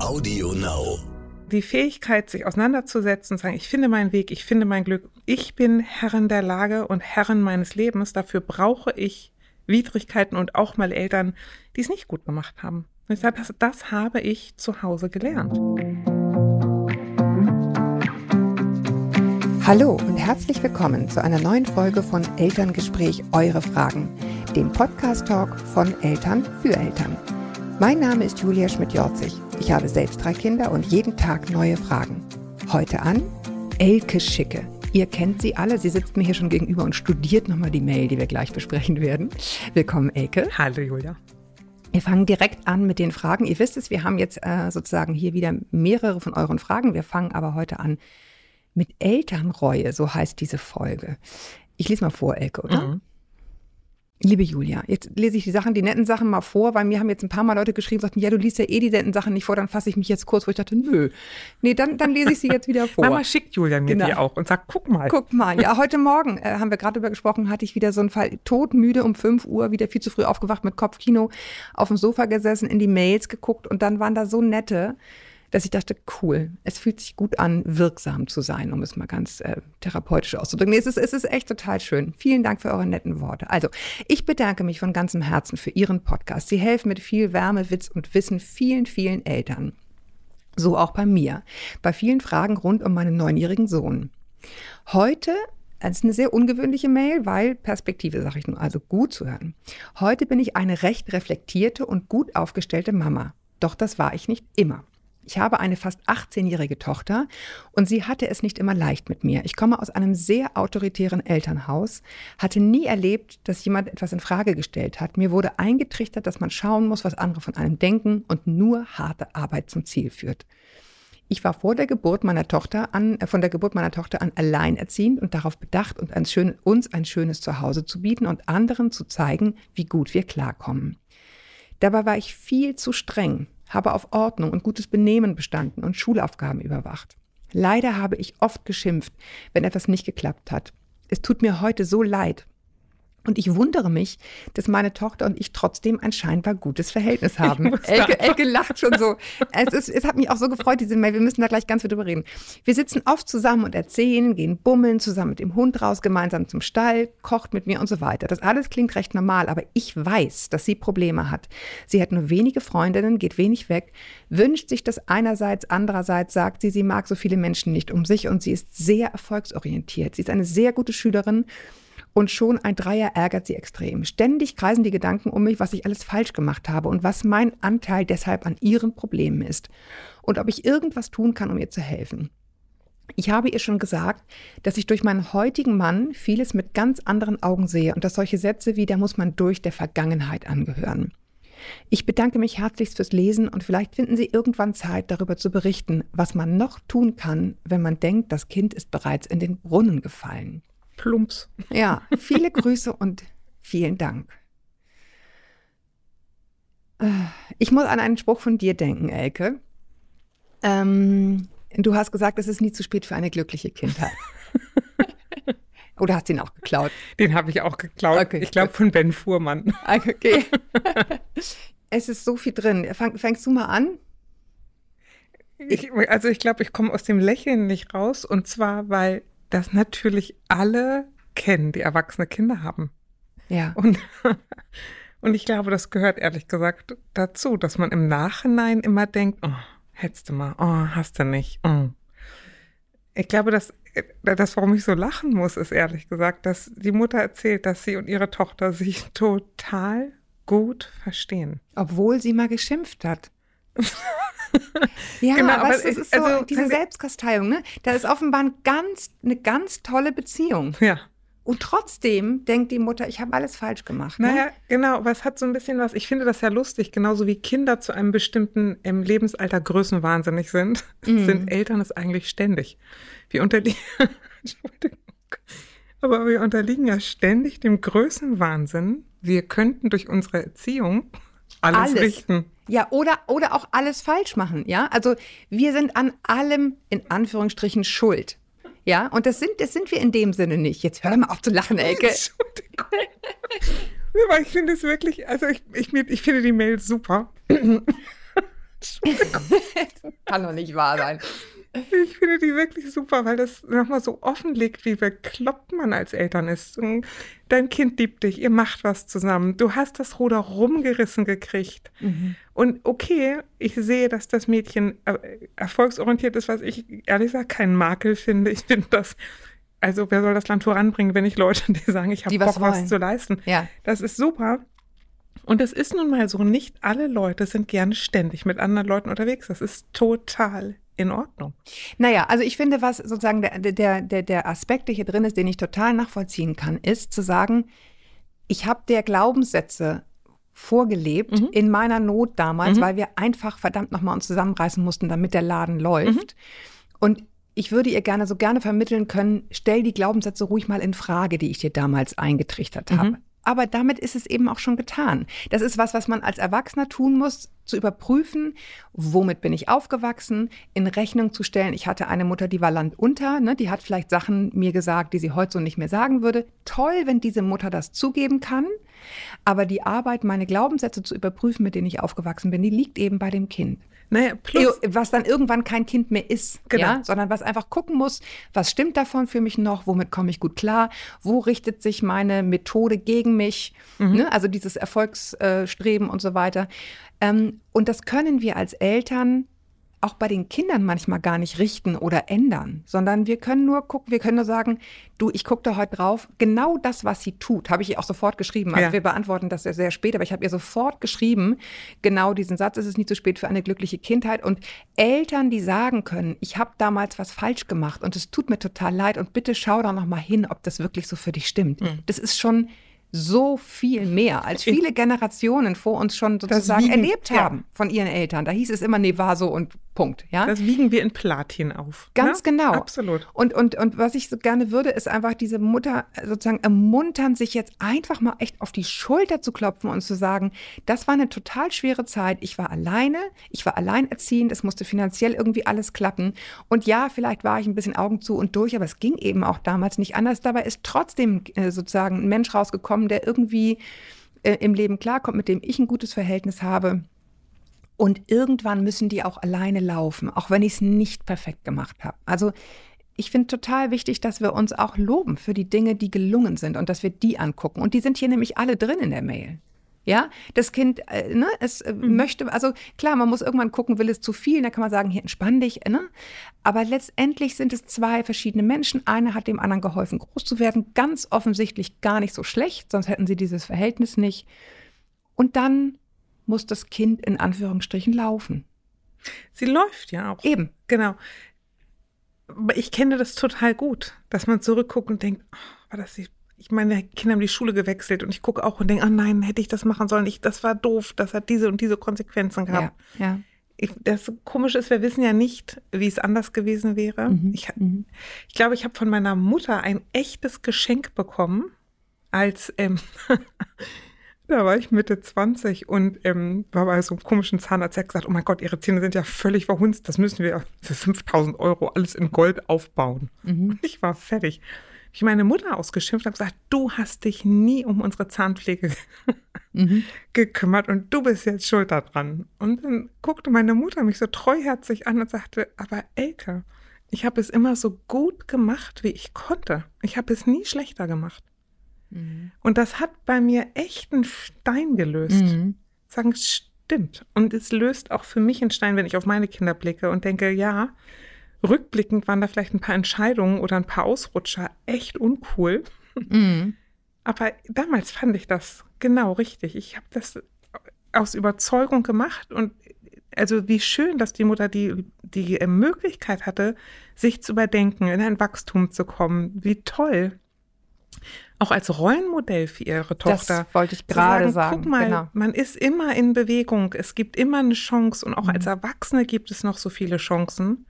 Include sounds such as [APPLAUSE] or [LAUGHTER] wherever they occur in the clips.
Audio Now. Die Fähigkeit, sich auseinanderzusetzen, zu sagen, ich finde meinen Weg, ich finde mein Glück, ich bin Herrin der Lage und Herrin meines Lebens, dafür brauche ich Widrigkeiten und auch mal Eltern, die es nicht gut gemacht haben. Und ich sage, das, das habe ich zu Hause gelernt. Hallo und herzlich willkommen zu einer neuen Folge von Elterngespräch Eure Fragen, dem Podcast-Talk von Eltern für Eltern. Mein Name ist Julia Schmidt-Jorzig. Ich habe selbst drei Kinder und jeden Tag neue Fragen. Heute an Elke Schicke. Ihr kennt sie alle. Sie sitzt mir hier schon gegenüber und studiert nochmal die Mail, die wir gleich besprechen werden. Willkommen, Elke. Hallo, Julia. Wir fangen direkt an mit den Fragen. Ihr wisst es, wir haben jetzt äh, sozusagen hier wieder mehrere von euren Fragen. Wir fangen aber heute an mit Elternreue, so heißt diese Folge. Ich lese mal vor, Elke, oder? Mhm. Liebe Julia, jetzt lese ich die Sachen, die netten Sachen mal vor, weil mir haben jetzt ein paar Mal Leute geschrieben, sagten, ja, du liest ja eh die netten Sachen nicht vor, dann fasse ich mich jetzt kurz, wo ich dachte, nö. Nee, dann, dann lese ich sie jetzt wieder [LAUGHS] vor. Mama schickt Julia mir genau. die auch und sagt, guck mal. Guck mal. Ja, [LAUGHS] heute Morgen äh, haben wir gerade darüber gesprochen, hatte ich wieder so einen Fall, todmüde um 5 Uhr, wieder viel zu früh aufgewacht mit Kopfkino, auf dem Sofa gesessen, in die Mails geguckt und dann waren da so nette, dass ich dachte, cool, es fühlt sich gut an, wirksam zu sein, um es mal ganz äh, therapeutisch auszudrücken. Nee, es, ist, es ist echt total schön. Vielen Dank für eure netten Worte. Also, ich bedanke mich von ganzem Herzen für Ihren Podcast. Sie helfen mit viel Wärme, Witz und Wissen vielen, vielen Eltern. So auch bei mir. Bei vielen Fragen rund um meinen neunjährigen Sohn. Heute das ist eine sehr ungewöhnliche Mail, weil Perspektive, sage ich nur, also gut zu hören. Heute bin ich eine recht reflektierte und gut aufgestellte Mama. Doch das war ich nicht immer. Ich habe eine fast 18-jährige Tochter und sie hatte es nicht immer leicht mit mir. Ich komme aus einem sehr autoritären Elternhaus, hatte nie erlebt, dass jemand etwas in Frage gestellt hat. Mir wurde eingetrichtert, dass man schauen muss, was andere von einem denken und nur harte Arbeit zum Ziel führt. Ich war vor der Geburt meiner Tochter an, äh, von der Geburt meiner Tochter an alleinerziehend und darauf bedacht, und ein schön, uns ein schönes Zuhause zu bieten und anderen zu zeigen, wie gut wir klarkommen. Dabei war ich viel zu streng habe auf Ordnung und gutes Benehmen bestanden und Schulaufgaben überwacht. Leider habe ich oft geschimpft, wenn etwas nicht geklappt hat. Es tut mir heute so leid. Und ich wundere mich, dass meine Tochter und ich trotzdem ein scheinbar gutes Verhältnis [LAUGHS] haben. Elke, Elke lacht schon so. [LAUGHS] Es, ist, es hat mich auch so gefreut, diese Mail. Wir müssen da gleich ganz viel drüber reden. Wir sitzen oft zusammen und erzählen, gehen bummeln, zusammen mit dem Hund raus, gemeinsam zum Stall, kocht mit mir und so weiter. Das alles klingt recht normal, aber ich weiß, dass sie Probleme hat. Sie hat nur wenige Freundinnen, geht wenig weg, wünscht sich das einerseits, andererseits sagt sie, sie mag so viele Menschen nicht um sich und sie ist sehr erfolgsorientiert. Sie ist eine sehr gute Schülerin und schon ein Dreier ärgert sie extrem. Ständig kreisen die Gedanken um mich, was ich alles falsch gemacht habe und was mein Anteil deshalb an ihren Problemen ist. Und ob ich irgendwas tun kann, um ihr zu helfen. Ich habe ihr schon gesagt, dass ich durch meinen heutigen Mann vieles mit ganz anderen Augen sehe und dass solche Sätze wie, da muss man durch der Vergangenheit angehören. Ich bedanke mich herzlichst fürs Lesen und vielleicht finden Sie irgendwann Zeit, darüber zu berichten, was man noch tun kann, wenn man denkt, das Kind ist bereits in den Brunnen gefallen. Plumps. Ja, viele Grüße und vielen Dank. Äh, ich muss an einen Spruch von dir denken, Elke. Ähm, du hast gesagt, es ist nie zu spät für eine glückliche Kindheit. [LAUGHS] Oder hast du ihn auch geklaut? Den habe ich auch geklaut. Okay, ich glaube von Ben Fuhrmann. Okay. [LAUGHS] es ist so viel drin. Fang, fängst du mal an? Ich, also ich glaube, ich komme aus dem Lächeln nicht raus. Und zwar, weil das natürlich alle kennen, die erwachsene Kinder haben. Ja. Und, [LAUGHS] und ich glaube, das gehört ehrlich gesagt dazu, dass man im Nachhinein immer denkt, oh, hättest du mal, oh, hast du nicht. Oh. Ich glaube, dass das, warum ich so lachen muss, ist ehrlich gesagt, dass die Mutter erzählt, dass sie und ihre Tochter sich [LAUGHS] total gut verstehen. Obwohl sie mal geschimpft hat. [LAUGHS] ja, genau, aber es ist so, also, diese Selbstkasteiung, ne? Da ist offenbar ein ganz, eine ganz tolle Beziehung. Ja. Und trotzdem denkt die Mutter, ich habe alles falsch gemacht. Ne? Naja, genau, aber es hat so ein bisschen was, ich finde das ja lustig, genauso wie Kinder zu einem bestimmten im Lebensalter größenwahnsinnig sind, mhm. sind Eltern es eigentlich ständig. Wir unterliegen, [LAUGHS] aber wir unterliegen ja ständig dem Größenwahnsinn. Wir könnten durch unsere Erziehung alles, alles. richten. Ja, oder, oder auch alles falsch machen, ja. Also wir sind an allem in Anführungsstrichen schuld. Ja, und das sind, das sind wir in dem Sinne nicht. Jetzt hör mal auf zu lachen, Elke. [LAUGHS] Aber ich finde es wirklich, also ich, ich, ich finde die Mail super. [LAUGHS] Kann doch nicht wahr sein. [LAUGHS] Ich finde die wirklich super, weil das nochmal so offenlegt, wie bekloppt man als Eltern ist. Dein Kind liebt dich, ihr macht was zusammen. Du hast das Ruder rumgerissen gekriegt. Mhm. Und okay, ich sehe, dass das Mädchen äh, erfolgsorientiert ist, was ich ehrlich gesagt keinen Makel finde. Ich finde das, also wer soll das Land voranbringen, wenn ich Leute, die sagen, ich habe Bock, was, was zu leisten. Ja. Das ist super. Und es ist nun mal so, nicht alle Leute sind gerne ständig mit anderen Leuten unterwegs. Das ist total in Ordnung. Naja, also ich finde, was sozusagen der, der, der, der Aspekt, der hier drin ist, den ich total nachvollziehen kann, ist zu sagen, ich habe der Glaubenssätze vorgelebt mhm. in meiner Not damals, mhm. weil wir einfach verdammt nochmal uns zusammenreißen mussten, damit der Laden läuft. Mhm. Und ich würde ihr gerne so gerne vermitteln können, stell die Glaubenssätze ruhig mal in Frage, die ich dir damals eingetrichtert habe. Aber damit ist es eben auch schon getan. Das ist was, was man als Erwachsener tun muss, zu überprüfen, womit bin ich aufgewachsen, in Rechnung zu stellen. Ich hatte eine Mutter, die war landunter, ne, die hat vielleicht Sachen mir gesagt, die sie heute so nicht mehr sagen würde. Toll, wenn diese Mutter das zugeben kann. Aber die Arbeit, meine Glaubenssätze zu überprüfen, mit denen ich aufgewachsen bin, die liegt eben bei dem Kind. Naja, plus, was dann irgendwann kein Kind mehr ist, genau. ja, sondern was einfach gucken muss, was stimmt davon für mich noch, womit komme ich gut klar, wo richtet sich meine Methode gegen mich, mhm. ne? also dieses Erfolgsstreben und so weiter. Ähm, und das können wir als Eltern auch bei den Kindern manchmal gar nicht richten oder ändern, sondern wir können nur gucken, wir können nur sagen, du, ich gucke da heute drauf, genau das, was sie tut, habe ich ihr auch sofort geschrieben. Also ja. wir beantworten das ja sehr spät, aber ich habe ihr sofort geschrieben, genau diesen Satz, es ist nie zu spät für eine glückliche Kindheit. Und Eltern, die sagen können, ich habe damals was falsch gemacht und es tut mir total leid und bitte schau da noch mal hin, ob das wirklich so für dich stimmt. Mhm. Das ist schon so viel mehr, als viele Generationen vor uns schon sozusagen erlebt haben ja. von ihren Eltern. Da hieß es immer, nee, war so und Punkt. Ja? Das wiegen wir in Platin auf. Ganz ne? genau. Absolut. Und, und, und was ich so gerne würde, ist einfach diese Mutter sozusagen ermuntern, sich jetzt einfach mal echt auf die Schulter zu klopfen und zu sagen, das war eine total schwere Zeit. Ich war alleine, ich war alleinerziehend, es musste finanziell irgendwie alles klappen. Und ja, vielleicht war ich ein bisschen Augen zu und durch, aber es ging eben auch damals nicht anders. Dabei ist trotzdem äh, sozusagen ein Mensch rausgekommen, der irgendwie äh, im Leben klarkommt, mit dem ich ein gutes Verhältnis habe und irgendwann müssen die auch alleine laufen, auch wenn ich es nicht perfekt gemacht habe. Also ich finde total wichtig, dass wir uns auch loben für die Dinge, die gelungen sind und dass wir die angucken. Und die sind hier nämlich alle drin in der Mail. Ja, das Kind, äh, ne, es äh, mhm. möchte, also klar, man muss irgendwann gucken, will es zu viel, da kann man sagen, hier entspann dich, ne? Aber letztendlich sind es zwei verschiedene Menschen. Einer hat dem anderen geholfen, groß zu werden, ganz offensichtlich gar nicht so schlecht, sonst hätten sie dieses Verhältnis nicht. Und dann muss das Kind in Anführungsstrichen laufen. Sie läuft ja auch. Eben. Genau. Ich kenne das total gut, dass man zurückguckt und denkt, oh, war das die ich meine Kinder haben die Schule gewechselt und ich gucke auch und denke, oh nein, hätte ich das machen sollen. Ich, das war doof, das hat diese und diese Konsequenzen gehabt. Ja, ja. Ich, das Komische ist, wir wissen ja nicht, wie es anders gewesen wäre. Mhm, ich, mhm. ich glaube, ich habe von meiner Mutter ein echtes Geschenk bekommen, als ähm, [LAUGHS] Da war ich Mitte 20 und ähm, war bei so einem komischen Zahnarzt, der hat gesagt, oh mein Gott, Ihre Zähne sind ja völlig verhunzt, das müssen wir für 5000 Euro alles in Gold aufbauen. Mhm. Und ich war fertig. Ich meine Mutter ausgeschimpft und gesagt, du hast dich nie um unsere Zahnpflege mhm. [LAUGHS] gekümmert und du bist jetzt schuld daran. Und dann guckte meine Mutter mich so treuherzig an und sagte, aber Elke, ich habe es immer so gut gemacht, wie ich konnte. Ich habe es nie schlechter gemacht. Mhm. Und das hat bei mir echt einen Stein gelöst. Mhm. Sagen, stimmt. Und es löst auch für mich einen Stein, wenn ich auf meine Kinder blicke und denke, ja, rückblickend waren da vielleicht ein paar Entscheidungen oder ein paar Ausrutscher echt uncool. Mhm. Aber damals fand ich das genau richtig. Ich habe das aus Überzeugung gemacht und also wie schön, dass die Mutter die, die Möglichkeit hatte, sich zu überdenken, in ein Wachstum zu kommen. Wie toll auch als Rollenmodell für ihre Tochter. Das wollte ich gerade sagen, sagen. Guck mal, genau. man ist immer in Bewegung. Es gibt immer eine Chance und auch mhm. als Erwachsene gibt es noch so viele Chancen.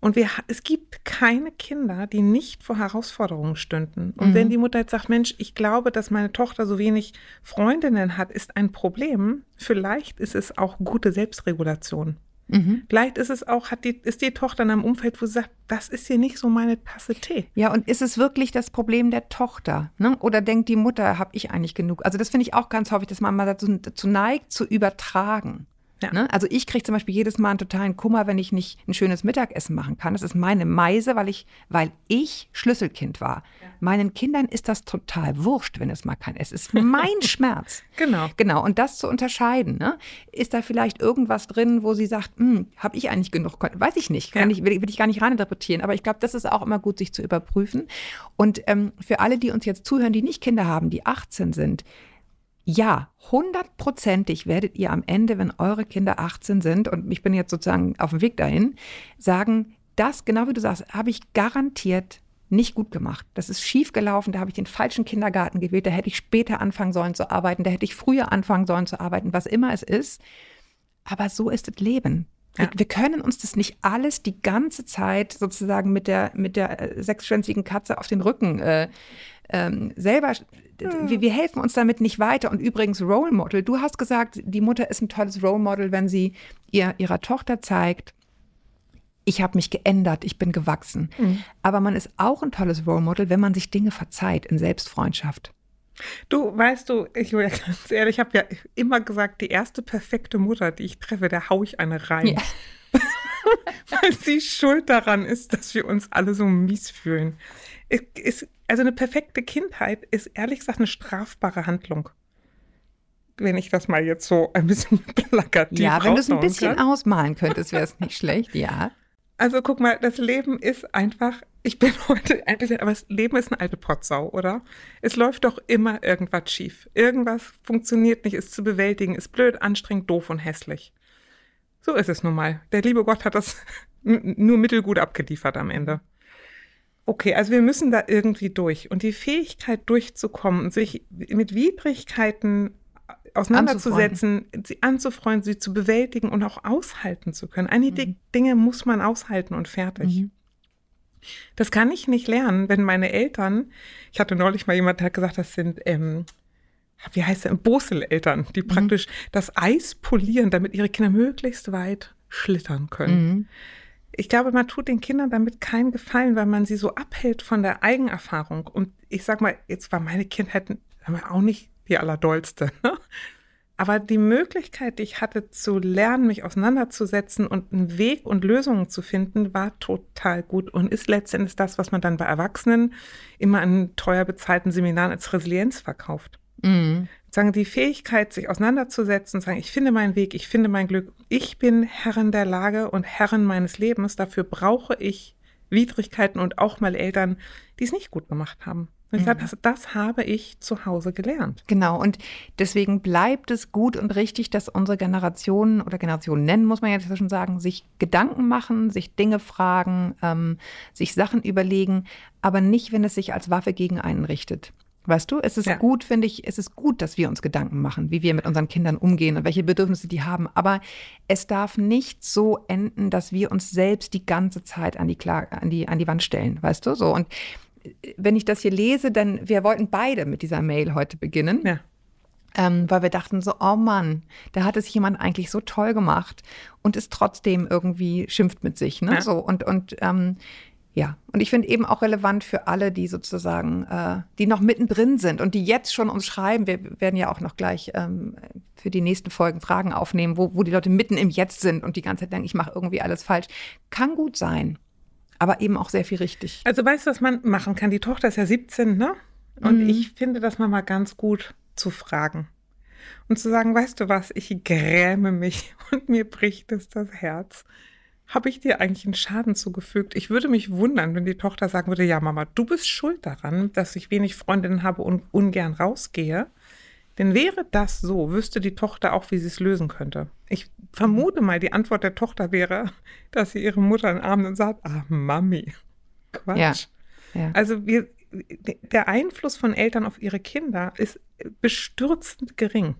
Und wir, es gibt keine Kinder, die nicht vor Herausforderungen stünden. Und mhm. wenn die Mutter jetzt sagt, Mensch, ich glaube, dass meine Tochter so wenig Freundinnen hat, ist ein Problem. Vielleicht ist es auch gute Selbstregulation. Mhm. Vielleicht ist es auch, hat die, ist die Tochter in einem Umfeld, wo sie sagt, das ist hier nicht so meine Tasse Tee. Ja, und ist es wirklich das Problem der Tochter? Ne? Oder denkt die Mutter, habe ich eigentlich genug? Also das finde ich auch ganz häufig, dass man mal dazu, dazu neigt, zu übertragen. Ja. Ne? Also ich kriege zum Beispiel jedes Mal einen totalen Kummer, wenn ich nicht ein schönes Mittagessen machen kann. Das ist meine Meise, weil ich, weil ich Schlüsselkind war. Ja. Meinen Kindern ist das total wurscht, wenn es mal kein Es ist [LAUGHS] mein Schmerz. Genau. Genau. Und das zu unterscheiden. Ne? Ist da vielleicht irgendwas drin, wo sie sagt, hm, habe ich eigentlich genug? Weiß ich nicht. Kann ja. ich, will, will, ich gar nicht reininterpretieren. Aber ich glaube, das ist auch immer gut, sich zu überprüfen. Und ähm, für alle, die uns jetzt zuhören, die nicht Kinder haben, die 18 sind, ja, hundertprozentig werdet ihr am Ende, wenn eure Kinder 18 sind, und ich bin jetzt sozusagen auf dem Weg dahin, sagen, das, genau wie du sagst, habe ich garantiert nicht gut gemacht. Das ist schief gelaufen, da habe ich den falschen Kindergarten gewählt, da hätte ich später anfangen sollen zu arbeiten, da hätte ich früher anfangen sollen zu arbeiten, was immer es ist. Aber so ist das Leben. Ja. Wir, wir, können uns das nicht alles die ganze Zeit sozusagen mit der, mit der äh, sechsschwänzigen Katze auf den Rücken äh, ähm, selber, hm. wir, wir, helfen uns damit nicht weiter. Und übrigens Role Model, du hast gesagt, die Mutter ist ein tolles Role Model, wenn sie ihr, ihrer Tochter zeigt, ich habe mich geändert, ich bin gewachsen. Mhm. Aber man ist auch ein tolles Role Model, wenn man sich Dinge verzeiht in Selbstfreundschaft. Du, weißt du, ich will [LAUGHS] ganz ehrlich, ich habe ja immer gesagt, die erste perfekte Mutter, die ich treffe, der haue ich eine rein. Ja. [LAUGHS] Weil sie schuld daran ist, dass wir uns alle so mies fühlen. Ist, also eine perfekte Kindheit ist ehrlich gesagt eine strafbare Handlung. Wenn ich das mal jetzt so ein bisschen [LAUGHS] plakativ Ja, wenn du es ein bisschen kann. ausmalen könntest, wäre es nicht schlecht, ja. Also guck mal, das Leben ist einfach, ich bin [LAUGHS] heute ein bisschen, aber das Leben ist eine alte Potsau, oder? Es läuft doch immer irgendwas schief. Irgendwas funktioniert nicht, ist zu bewältigen, ist blöd, anstrengend, doof und hässlich. So ist es nun mal. Der liebe Gott hat das [LAUGHS] nur mittelgut abgeliefert am Ende. Okay, also wir müssen da irgendwie durch. Und die Fähigkeit durchzukommen, sich mit Widrigkeiten auseinanderzusetzen, sie anzufreuen, sie zu bewältigen und auch aushalten zu können. Einige mhm. Dinge muss man aushalten und fertig. Mhm. Das kann ich nicht lernen, wenn meine Eltern, ich hatte neulich mal jemand, der hat gesagt, das sind, ähm, wie heißt der, Boseleltern, die mhm. praktisch das Eis polieren, damit ihre Kinder möglichst weit schlittern können. Mhm. Ich glaube, man tut den Kindern damit keinen Gefallen, weil man sie so abhält von der Eigenerfahrung. Und ich sag mal, jetzt war meine Kindheit auch nicht die allerdollste. Ne? Aber die Möglichkeit, die ich hatte zu lernen, mich auseinanderzusetzen und einen Weg und Lösungen zu finden, war total gut und ist letztendlich das, was man dann bei Erwachsenen immer an teuer bezahlten Seminaren als Resilienz verkauft. Mhm. Sagen, die Fähigkeit, sich auseinanderzusetzen und sagen, ich finde meinen Weg, ich finde mein Glück, ich bin Herrin der Lage und Herrin meines Lebens, dafür brauche ich Widrigkeiten und auch mal Eltern, die es nicht gut gemacht haben. Und ich sage, mhm. das, das habe ich zu Hause gelernt. Genau. Und deswegen bleibt es gut und richtig, dass unsere Generationen oder Generationen nennen, muss man jetzt schon sagen, sich Gedanken machen, sich Dinge fragen, ähm, sich Sachen überlegen, aber nicht, wenn es sich als Waffe gegen einen richtet. Weißt du, es ist ja. gut, finde ich, es ist gut, dass wir uns Gedanken machen, wie wir mit unseren Kindern umgehen und welche Bedürfnisse die haben. Aber es darf nicht so enden, dass wir uns selbst die ganze Zeit an die, Kla an die, an die Wand stellen, weißt du? So. Und wenn ich das hier lese, dann, wir wollten beide mit dieser Mail heute beginnen. Ja. Ähm, weil wir dachten so, oh Mann, da hat es jemand eigentlich so toll gemacht und ist trotzdem irgendwie schimpft mit sich, ne? Ja. So und und ähm, ja, und ich finde eben auch relevant für alle, die sozusagen, äh, die noch mittendrin sind und die jetzt schon uns schreiben. Wir werden ja auch noch gleich ähm, für die nächsten Folgen Fragen aufnehmen, wo, wo die Leute mitten im Jetzt sind und die ganze Zeit denken, ich mache irgendwie alles falsch. Kann gut sein aber eben auch sehr viel richtig. Also weißt du, was man machen kann? Die Tochter ist ja 17, ne? Und mhm. ich finde das mal ganz gut zu fragen. Und zu sagen, weißt du was, ich gräme mich [LAUGHS] und mir bricht es das Herz. Habe ich dir eigentlich einen Schaden zugefügt? Ich würde mich wundern, wenn die Tochter sagen würde, ja Mama, du bist schuld daran, dass ich wenig Freundinnen habe und ungern rausgehe. Denn wäre das so, wüsste die Tochter auch, wie sie es lösen könnte. Ich vermute mal, die Antwort der Tochter wäre, [LAUGHS] dass sie ihre Mutter in den Arm und sagt, ah, Mami. Quatsch. Ja, ja. Also wir, der Einfluss von Eltern auf ihre Kinder ist bestürzend gering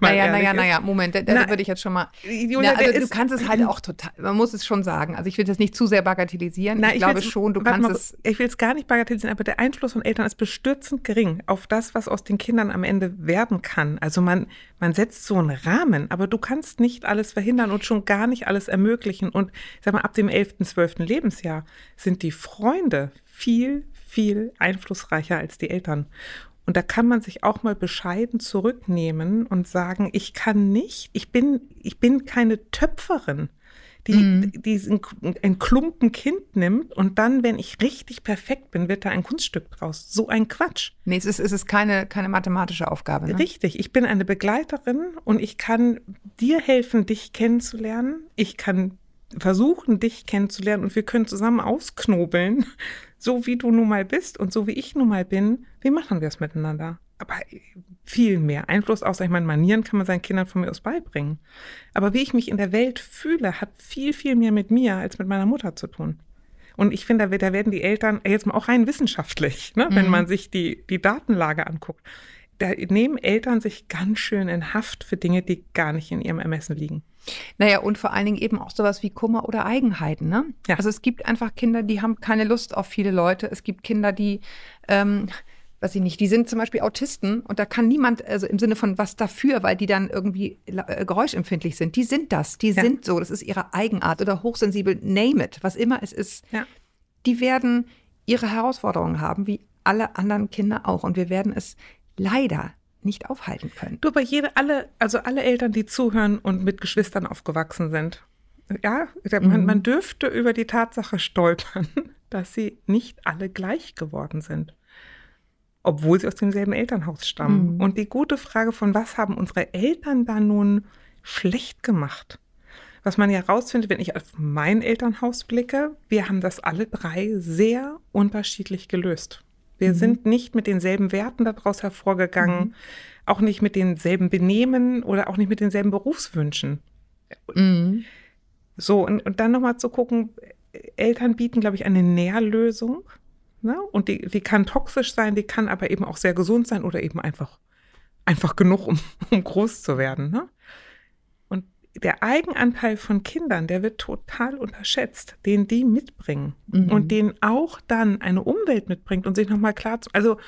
Naja, naja, naja, Moment, da, Na, würde ich jetzt schon mal. Julia, na, also du kannst es halt auch total, man muss es schon sagen. Also ich will das nicht zu sehr bagatellisieren. Na, ich, ich glaube schon, du kannst mal, es. Ich will es gar nicht bagatellisieren, aber der Einfluss von Eltern ist bestürzend gering auf das, was aus den Kindern am Ende werden kann. Also man, man setzt so einen Rahmen, aber du kannst nicht alles verhindern und schon gar nicht alles ermöglichen. Und sag mal, ab dem 11., 12. Lebensjahr sind die Freunde viel, viel einflussreicher als die Eltern. Und da kann man sich auch mal bescheiden zurücknehmen und sagen, ich kann nicht, ich bin, ich bin keine Töpferin die, mhm. die ein Klumpen Kind nimmt und dann, wenn ich richtig perfekt bin, wird da ein Kunststück draus. So ein Quatsch. Nee, es ist, es ist keine, keine mathematische Aufgabe. Ne? Richtig, ich bin eine Begleiterin und ich kann dir helfen, dich kennenzulernen. Ich kann versuchen, dich kennenzulernen und wir können zusammen ausknobeln, [LAUGHS] so wie du nun mal bist und so wie ich nun mal bin. Wie machen wir es miteinander? aber viel mehr Einfluss, außer ich meine, Manieren kann man seinen Kindern von mir aus beibringen. Aber wie ich mich in der Welt fühle, hat viel, viel mehr mit mir als mit meiner Mutter zu tun. Und ich finde, da werden die Eltern, jetzt mal auch rein wissenschaftlich, ne, mhm. wenn man sich die, die Datenlage anguckt, da nehmen Eltern sich ganz schön in Haft für Dinge, die gar nicht in ihrem Ermessen liegen. Naja, und vor allen Dingen eben auch sowas wie Kummer oder Eigenheiten. Ne? Ja. Also es gibt einfach Kinder, die haben keine Lust auf viele Leute. Es gibt Kinder, die ähm, weiß ich nicht, die sind zum Beispiel Autisten und da kann niemand, also im Sinne von was dafür, weil die dann irgendwie äh, geräuschempfindlich sind. Die sind das, die ja. sind so, das ist ihre Eigenart oder hochsensibel, name it, was immer es ist. Ja. Die werden ihre Herausforderungen haben, wie alle anderen Kinder auch. Und wir werden es leider nicht aufhalten können. Du, aber jede, alle, also alle Eltern, die zuhören und mit Geschwistern aufgewachsen sind, ja, man, mhm. man dürfte über die Tatsache stolpern, [LAUGHS] dass sie nicht alle gleich geworden sind obwohl sie aus demselben Elternhaus stammen. Mhm. Und die gute Frage von, was haben unsere Eltern da nun schlecht gemacht? Was man ja rausfindet, wenn ich auf mein Elternhaus blicke, wir haben das alle drei sehr unterschiedlich gelöst. Wir mhm. sind nicht mit denselben Werten daraus hervorgegangen, mhm. auch nicht mit denselben Benehmen oder auch nicht mit denselben Berufswünschen. Mhm. So, und, und dann nochmal zu gucken, Eltern bieten, glaube ich, eine Nährlösung Ne? Und die, die kann toxisch sein, die kann aber eben auch sehr gesund sein oder eben einfach, einfach genug, um, um groß zu werden. Ne? Der Eigenanteil von Kindern, der wird total unterschätzt, den die mitbringen mhm. und den auch dann eine Umwelt mitbringt und sich nochmal klar zu, also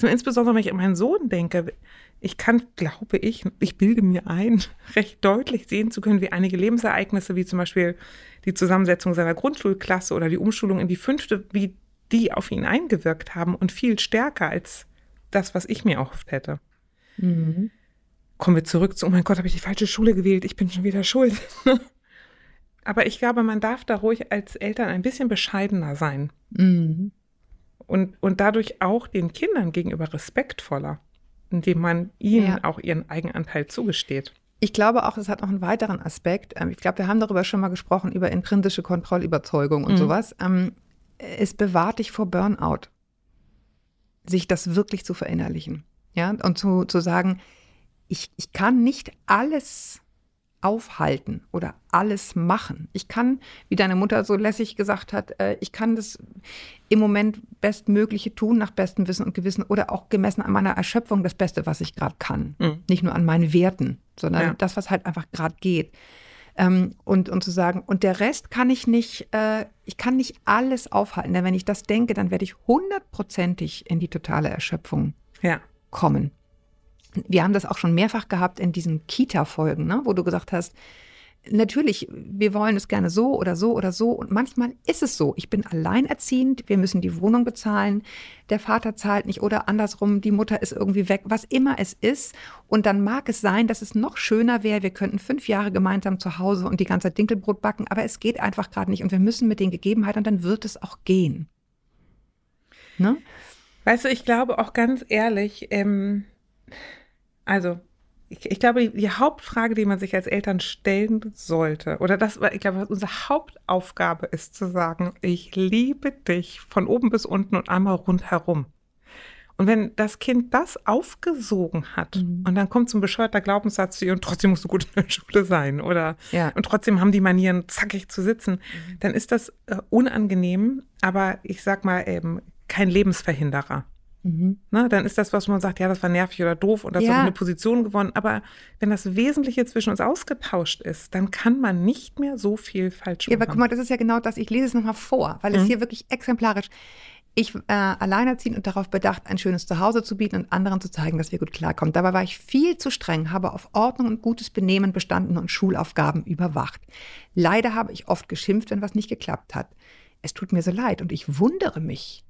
insbesondere wenn ich an meinen Sohn denke, ich kann, glaube ich, ich bilde mir ein, [LAUGHS] recht deutlich sehen zu können, wie einige Lebensereignisse, wie zum Beispiel die Zusammensetzung seiner Grundschulklasse oder die Umschulung in die fünfte, wie die auf ihn eingewirkt haben und viel stärker als das, was ich mir erhofft hätte. Mhm. Kommen wir zurück zu, oh mein Gott, habe ich die falsche Schule gewählt, ich bin schon wieder schuld. [LAUGHS] Aber ich glaube, man darf da ruhig als Eltern ein bisschen bescheidener sein. Mhm. Und, und dadurch auch den Kindern gegenüber respektvoller, indem man ihnen ja. auch ihren Eigenanteil zugesteht. Ich glaube auch, es hat noch einen weiteren Aspekt. Ähm, ich glaube, wir haben darüber schon mal gesprochen, über intrinsische Kontrollüberzeugung und mhm. sowas. Ähm, es bewahrt dich vor Burnout, sich das wirklich zu verinnerlichen. Ja, und zu, zu sagen, ich, ich kann nicht alles aufhalten oder alles machen. Ich kann, wie deine Mutter so lässig gesagt hat, äh, ich kann das im Moment Bestmögliche tun, nach bestem Wissen und Gewissen oder auch gemessen an meiner Erschöpfung das Beste, was ich gerade kann. Mhm. Nicht nur an meinen Werten, sondern ja. das, was halt einfach gerade geht. Ähm, und, und zu sagen, und der Rest kann ich nicht, äh, ich kann nicht alles aufhalten. Denn wenn ich das denke, dann werde ich hundertprozentig in die totale Erschöpfung ja. kommen. Wir haben das auch schon mehrfach gehabt in diesen Kita-Folgen, ne, wo du gesagt hast, natürlich, wir wollen es gerne so oder so oder so. Und manchmal ist es so. Ich bin alleinerziehend, wir müssen die Wohnung bezahlen, der Vater zahlt nicht oder andersrum, die Mutter ist irgendwie weg, was immer es ist. Und dann mag es sein, dass es noch schöner wäre, wir könnten fünf Jahre gemeinsam zu Hause und die ganze Dinkelbrot backen, aber es geht einfach gerade nicht. Und wir müssen mit den Gegebenheiten dann wird es auch gehen. Ne? Weißt du, ich glaube auch ganz ehrlich, ähm, also ich, ich, glaube, die, die, Hauptfrage, die man sich als Eltern stellen sollte, oder das, ich glaube, was unsere Hauptaufgabe ist, zu sagen, ich liebe dich von oben bis unten und einmal rundherum. Und wenn das Kind das aufgesogen hat mhm. und dann kommt so ein bescheuerter Glaubenssatz zu ihr und trotzdem musst du gut in der Schule sein oder ja. und trotzdem haben die Manieren zackig zu sitzen, mhm. dann ist das äh, unangenehm, aber ich sag mal eben kein Lebensverhinderer. Mhm. Na, dann ist das, was man sagt, ja, das war nervig oder doof und das ja. hat eine Position gewonnen. Aber wenn das Wesentliche zwischen uns ausgetauscht ist, dann kann man nicht mehr so viel falsch machen. Ja, aber guck mal, das ist ja genau das. Ich lese es nochmal vor, weil mhm. es hier wirklich exemplarisch. Ich äh, alleinerziehend und darauf bedacht, ein schönes Zuhause zu bieten und anderen zu zeigen, dass wir gut klarkommen. Dabei war ich viel zu streng, habe auf Ordnung und gutes Benehmen bestanden und Schulaufgaben überwacht. Leider habe ich oft geschimpft, wenn was nicht geklappt hat. Es tut mir so leid und ich wundere mich,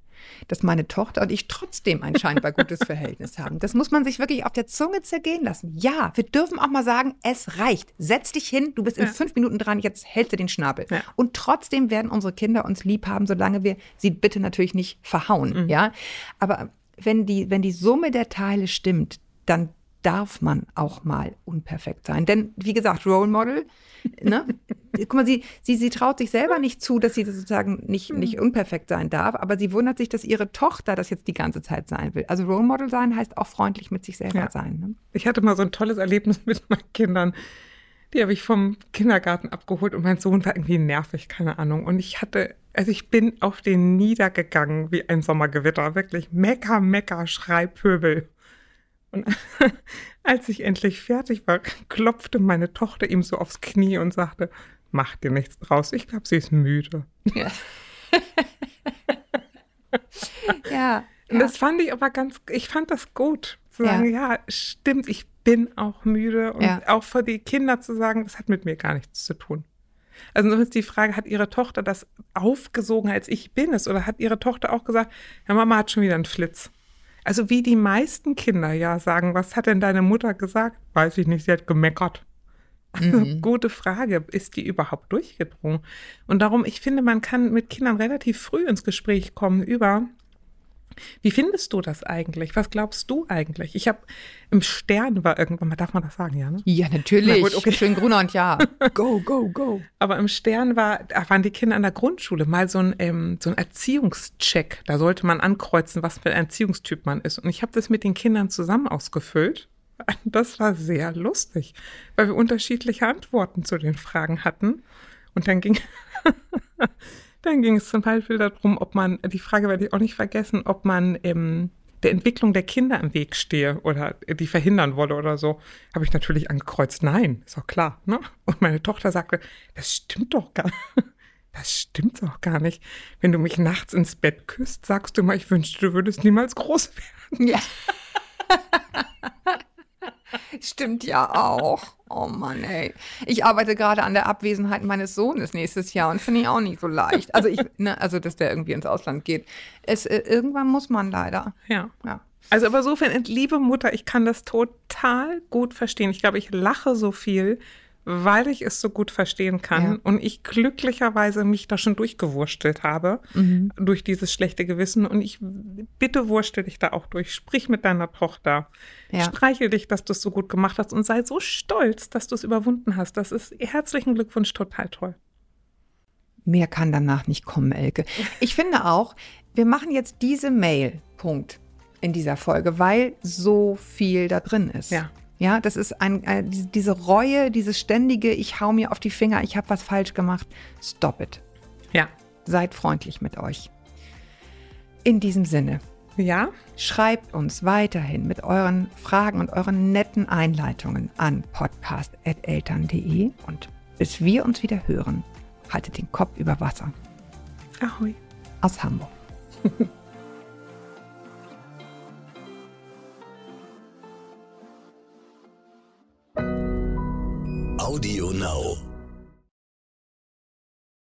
dass meine Tochter und ich trotzdem ein scheinbar gutes [LAUGHS] Verhältnis haben. Das muss man sich wirklich auf der Zunge zergehen lassen. Ja, wir dürfen auch mal sagen, es reicht. Setz dich hin, du bist in Ja. fünf Minuten dran, jetzt hältst du den Schnabel. Ja. Und trotzdem werden unsere Kinder uns lieb haben, solange wir sie bitte natürlich nicht verhauen. Ja, aber wenn die, wenn die Summe der Teile stimmt, dann darf man auch mal unperfekt sein. Denn, wie gesagt, Role Model, ne? [LAUGHS] Guck mal, sie, sie, sie traut sich selber nicht zu, dass sie sozusagen nicht, nicht unperfekt sein darf, aber sie wundert sich, dass ihre Tochter das jetzt die ganze Zeit sein will. Also Role Model sein heißt auch freundlich mit sich selber Ja. sein. Ne? Ich hatte mal so ein tolles Erlebnis mit meinen Kindern. Die habe ich vom Kindergarten abgeholt und mein Sohn war irgendwie nervig, keine Ahnung. Und ich hatte, also ich bin auf den niedergegangen wie ein Sommergewitter, wirklich Mecker, Mecker, Schreipöbel. Und [LAUGHS] als ich endlich fertig war, klopfte meine Tochter ihm so aufs Knie und sagte, mach dir nichts draus, ich glaube, sie ist müde. Ja. [LAUGHS] ja. Und das fand ich aber ganz, ich fand das gut. Zu sagen, ja, stimmt, ich bin auch müde. Und Ja. auch für die Kinder zu sagen, das hat mit mir gar nichts zu tun. Also nur ist die Frage, hat ihre Tochter das aufgesogen, als ich bin es? Oder hat ihre Tochter auch gesagt, ja, Mama hat schon wieder einen Flitz? Also wie die meisten Kinder ja sagen, was hat denn deine Mutter gesagt? Weiß ich nicht, sie hat gemeckert. Also, Mhm. Gute Frage, ist die überhaupt durchgedrungen? Und darum, ich finde, man kann mit Kindern relativ früh ins Gespräch kommen über, wie findest du das eigentlich? Was glaubst du eigentlich? Ich habe im Stern war irgendwann mal, darf man das sagen, ja, ne? Ja, natürlich. Na gut, okay. Schön grüner und ja. [LAUGHS] Go, go, go. Aber im Stern war, da waren die Kinder an der Grundschule mal so ein, ähm, so ein Erziehungscheck. Da sollte man ankreuzen, was für ein Erziehungstyp man ist. Und ich habe das mit den Kindern zusammen ausgefüllt. [LAUGHS] Das war sehr lustig, weil wir unterschiedliche Antworten zu den Fragen hatten. Und dann ging, [LAUGHS] dann ging es zum Beispiel darum, ob man, die Frage werde ich auch nicht vergessen, ob man ähm, der Entwicklung der Kinder im Weg stehe oder die verhindern wolle oder so. Habe ich natürlich angekreuzt, nein, ist auch klar. Ne? Und meine Tochter sagte, das stimmt doch gar [LAUGHS] Das stimmt doch gar nicht. Wenn du mich nachts ins Bett küsst, sagst du mal, ich wünschte, du würdest niemals groß werden. Ja. [LAUGHS] Stimmt ja auch. Oh Mann, ey. Ich arbeite gerade an der Abwesenheit meines Sohnes nächstes Jahr und finde ich auch nicht so leicht. Also ich, ne, also dass der irgendwie ins Ausland geht. Es, äh, irgendwann muss man leider. Ja. Ja. Also aber insofern, liebe Mutter, ich kann das total gut verstehen. Ich glaube, ich lache so viel, weil ich es so gut verstehen kann Ja. und ich glücklicherweise mich da schon durchgewurstelt habe durch dieses schlechte Gewissen. Und ich bitte wurstel dich da auch durch. Sprich mit deiner Tochter. Ja. Streichel dich, dass du es so gut gemacht hast und sei so stolz, dass du es überwunden hast. Das ist herzlichen Glückwunsch, total toll. Mehr kann danach nicht kommen, Elke. Ich finde auch, wir machen jetzt diese Mail, Punkt, in dieser Folge, weil so viel da drin ist. Ja. Ja, das ist ein, äh, diese- diese Reue, dieses ständige, ich hau mir auf die Finger, ich habe was falsch gemacht. Stop it. Ja. Seid freundlich mit euch. In diesem Sinne, Ja, schreibt uns weiterhin mit euren Fragen und euren netten Einleitungen an podcast.eltern.de und bis wir uns wieder hören, haltet den Kopf über Wasser. ahoi. Aus Hamburg. [LAUGHS] Audio Now.